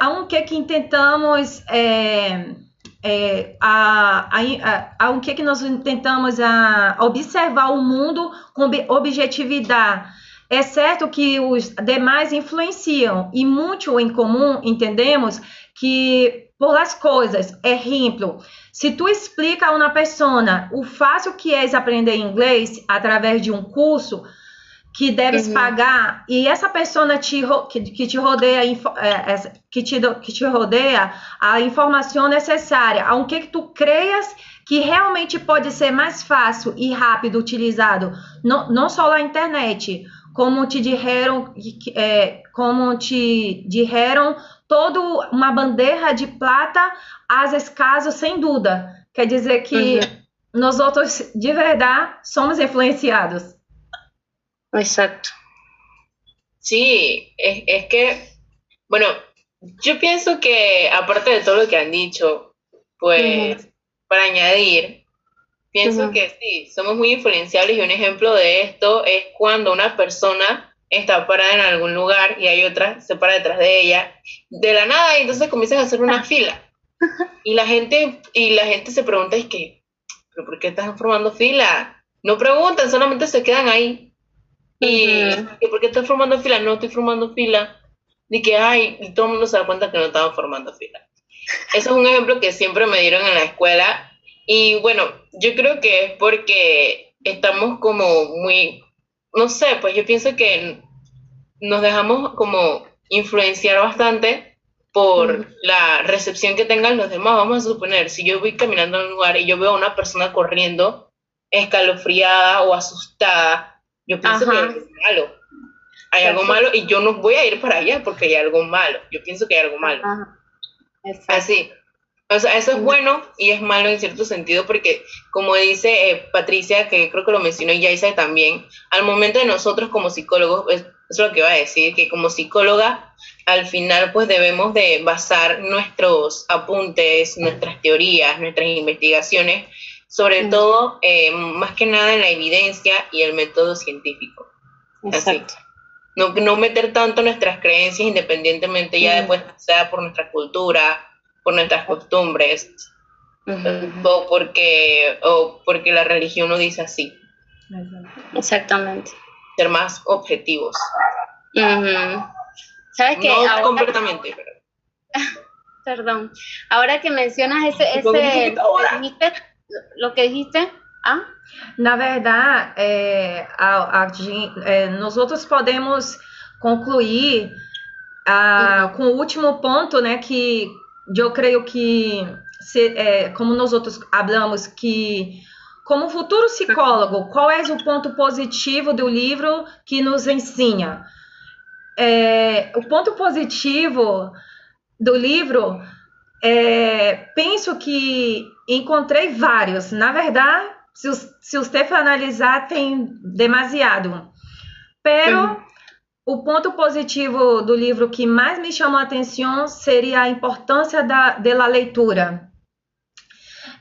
aunque que intentamos é, é, a, a, a, o que, que nós tentamos a observar o mundo com objetividade. É certo que os demais influenciam e muito em comum entendemos que por as coisas, exemplo, se tu explica a uma pessoa o fácil que é aprender inglês através de um curso, que deves uhum. pagar e essa pessoa te, que, que te rodeia é, que te, que te rodeia a informação necessária, aunque que tu creias que realmente pode ser mais fácil e rápido utilizado, não, não só na internet, como te disseram, é, como te disseram, toda uma bandeja de plata, às escasos, sem dúvida. Quer dizer que uhum. nós outros, de verdade, somos influenciados. Exacto. Sí, es, que, bueno, yo pienso que aparte de todo lo que han dicho, pues para añadir, pienso que sí, somos muy influenciables y un ejemplo de esto es cuando una persona está parada en algún lugar y hay otra se para detrás de ella de la nada y entonces comienzan a hacer una fila. Y la gente y la gente se pregunta es que pero por qué estás formando fila no preguntan solamente se quedan ahí y, ¿por qué estás formando fila? No estoy formando fila. Y que, ay, y todo el mundo se da cuenta que no estaba formando fila. Eso es un ejemplo que siempre me dieron en la escuela. Y bueno, yo creo que es porque estamos como muy, no sé, pues yo pienso que nos dejamos como influenciar bastante por la recepción que tengan los demás. Vamos a suponer, si yo voy caminando en un lugar y yo veo a una persona corriendo escalofriada o asustada, yo pienso que hay algo malo. Hay algo malo y yo no voy a ir para allá porque hay algo malo. Yo pienso que hay algo malo. Así. O sea, eso es bueno y es malo en cierto sentido porque, como dice eh, Patricia, que creo que lo mencionó y Yaisa también, al momento de nosotros como psicólogos, es, es lo que va a decir, que como psicóloga, al final pues debemos de basar nuestros apuntes, nuestras teorías, nuestras investigaciones sobre todo, eh, más que nada en la evidencia y el método científico. Exacto. No, no meter tanto nuestras creencias independientemente ya después sea por nuestra cultura, por nuestras costumbres, o, porque, o porque la religión lo dice así. Exactamente. Ser más objetivos. ¿Sabes qué? No completamente, pero... <laughs> Perdón. Ahora que mencionas ese, ese lo que dijiste? Ah? Na verdade, é, a, a, é, nós outros podemos concluir a, uhum. com o último ponto, né, que eu creio que, se, é, como nós outros falamos, que como futuro psicólogo, qual é o ponto positivo do livro que nos ensina? É, o ponto positivo do livro, é, penso que encontrei vários. Na verdade, se, se você for analisar, tem demasiado. Pero uhum. o ponto positivo do livro que mais me chamou a atenção seria a importância da, da leitura.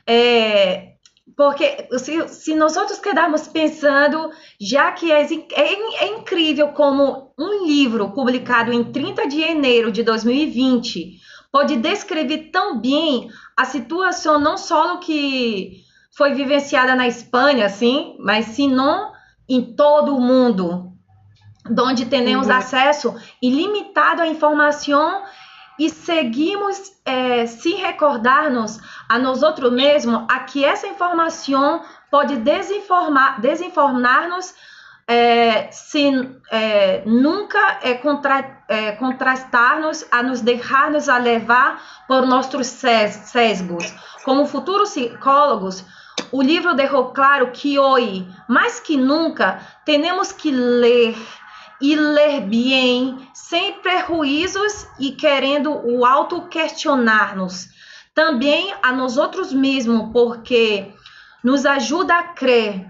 É, porque se, se nós outros quedarmos pensando, já que é, é, é, incrível como um livro publicado em 30 de janeiro de 2020 pode descrever tão bem a situação não só que foi vivenciada na Espanha, assim, mas se não em todo o mundo, onde temos uhum. acesso ilimitado à informação e seguimos é, se recordar-nos a nós outros mesmos a que essa informação pode desinformar, desinformar-nos é, se é, nunca é, contra, é, contrastar-nos a nos deixar-nos a levar por nossos sesgos. Como futuros psicólogos, o livro deixou claro que hoje, mais que nunca, temos que ler e ler bem, sem prejuízos e querendo o auto-questionar-nos. Também a nós outros mesmos, porque nos ajuda a crer,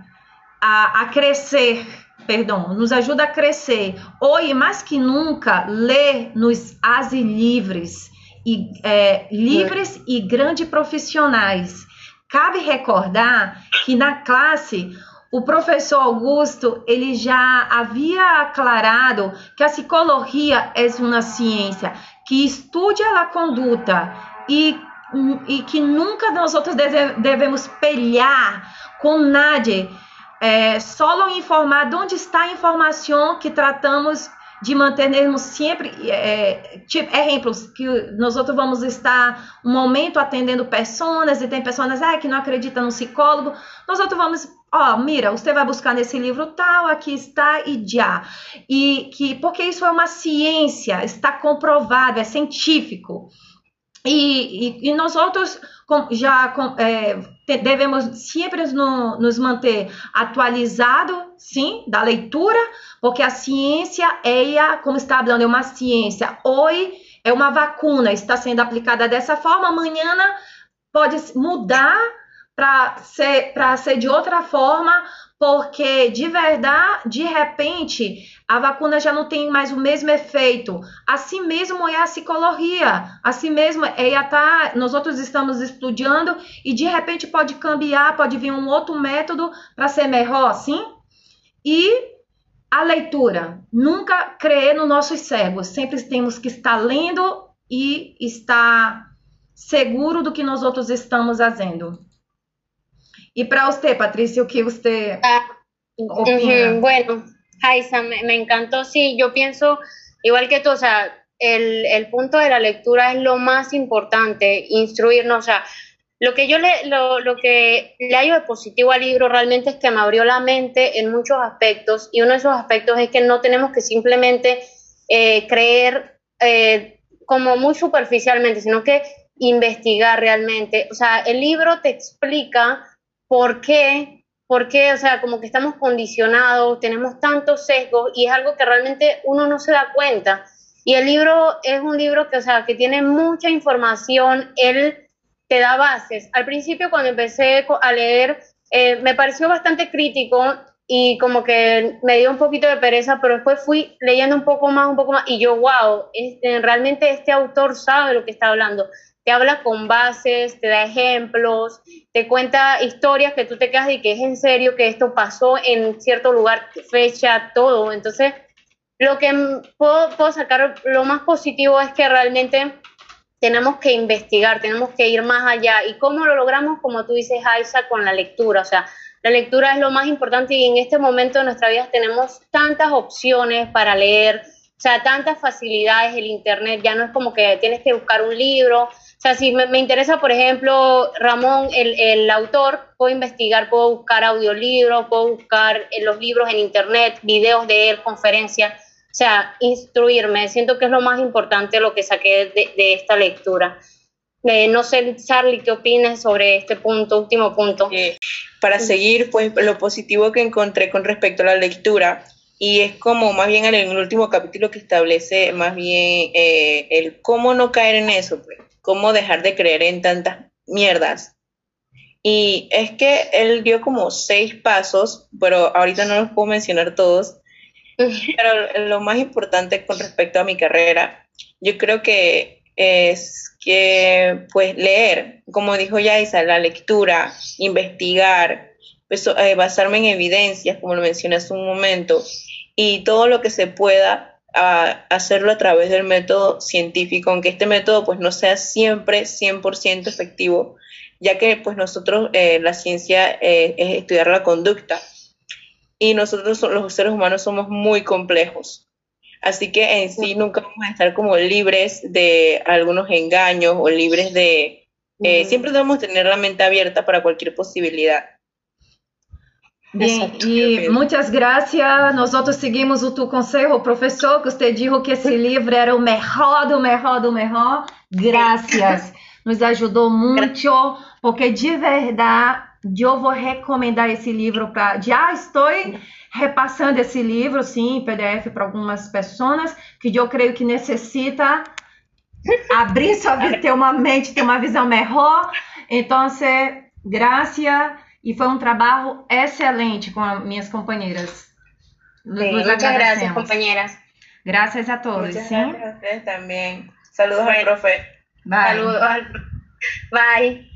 a, a crescer, perdão, nos ajuda a crescer. Hoje, mais que nunca, ler nos ase livres, e, é, livres é. e grandes profissionais. Cabe recordar que na classe o professor Augusto ele já havia aclarado que a psicologia é uma ciência que estuda a conduta e, e que nunca nós outros devemos pelear com nada, é, só informar de onde está a informação que tratamos de mantermos sempre é, tipo, exemplos que nós vamos estar um momento atendendo pessoas e tem pessoas ah, que não acreditam no psicólogo, nós vamos ó, mira, você vai buscar nesse livro tal, aqui está e já. E que porque isso é uma ciência, está comprovado, é científico. E, e, e nós outros já é, devemos sempre no, nos manter atualizado, sim, da leitura, porque a ciência é, como está falando, é uma ciência. Hoje é uma vacuna, está sendo aplicada dessa forma, amanhã pode mudar para ser, ser de outra forma, porque de verdade, de repente, a vacuna já não tem mais o mesmo efeito. Assim mesmo é a psicologia, assim mesmo é a tá, nós outros estamos estudando e de repente pode cambiar, pode vir um outro método para ser melhor, sim? E a leitura, nunca crer nos nossos cegos, sempre temos que estar lendo e estar seguro do que nós outros estamos fazendo. Y para usted, Patricio, ¿qué usted ah, opina? bueno, Jaisa, me, encantó. Sí, yo pienso, igual que tú, o sea, el, el, punto de la lectura es lo más importante, instruirnos. O sea, lo que yo le, lo, lo que le hallo de positivo al libro realmente es que me abrió la mente en muchos aspectos y uno de esos aspectos es que no tenemos que simplemente eh, creer eh, como muy superficialmente, sino que investigar realmente. O sea, el libro te explica ¿Por qué? Porque, o sea, como que estamos condicionados, tenemos tantos sesgos y es algo que realmente uno no se da cuenta. Y el libro es un libro que, o sea, que tiene mucha información, él te da bases. Al principio, cuando empecé a leer, eh, me pareció bastante crítico y como que me dio un poquito de pereza, pero después fui leyendo un poco más, un poco más, y yo, wow, este, realmente este autor sabe lo que está hablando te habla con bases, te da ejemplos, te cuenta historias que tú te quedas y que es en serio que esto pasó en cierto lugar, fecha, todo. Entonces, lo que puedo, sacar, lo más positivo es que realmente tenemos que investigar, tenemos que ir más allá. ¿Y cómo lo logramos? Como tú dices, Aisa, con la lectura. O sea, la lectura es lo más importante y en este momento de nuestra vida tenemos tantas opciones para leer, o sea, tantas facilidades, el Internet ya no es como que tienes que buscar un libro, o sea, si me, interesa, por ejemplo, Ramón, el, el, autor, puedo investigar, puedo buscar audiolibros, puedo buscar en los libros en internet, videos de él, conferencias. O sea, instruirme. Siento que es lo más importante lo que saqué de, esta lectura. Eh, no sé, Charlie, ¿qué opinas sobre este punto, último punto? Eh, para seguir, pues lo positivo que encontré con respecto a la lectura, y es como más bien en el último capítulo que establece más bien eh, el cómo no caer en eso, pues cómo dejar de creer en tantas mierdas. Y es que él dio como seis pasos, pero ahorita no los puedo mencionar todos. Pero lo más importante con respecto a mi carrera, yo creo que es que pues leer, como dijo Yaisa, la lectura, investigar, pues, eh, basarme en evidencias, como lo mencioné hace un momento, y todo lo que se pueda hacerlo a través del método científico, aunque este método pues no sea siempre 100% efectivo, ya que pues nosotros, eh, la ciencia eh, es estudiar la conducta y nosotros los seres humanos somos muy complejos. Así que en sí nunca vamos a estar como libres de algunos engaños o libres de... Eh, siempre debemos tener la mente abierta para cualquier posibilidad. Bien, e muitas graças. Nós outros seguimos o teu conselho, professor, que você disse que esse livro era o melhor do melhor do melhor. Graças. Nos ajudou muito, porque de verdade eu vou recomendar esse livro para. Já estou repassando esse livro, sim, PDF para algumas pessoas que eu creio que necessita abrir sua vida, ter uma mente, ter uma visão melhor. Então, graças e foi um trabalho excelente com as minhas companheiras. Nos muchas gracias, compañeras. Gracias a todos. Muchas ¿sí? gracias a ustedes también. Saludos bueno. al profe. Bye. Saludos al Bye.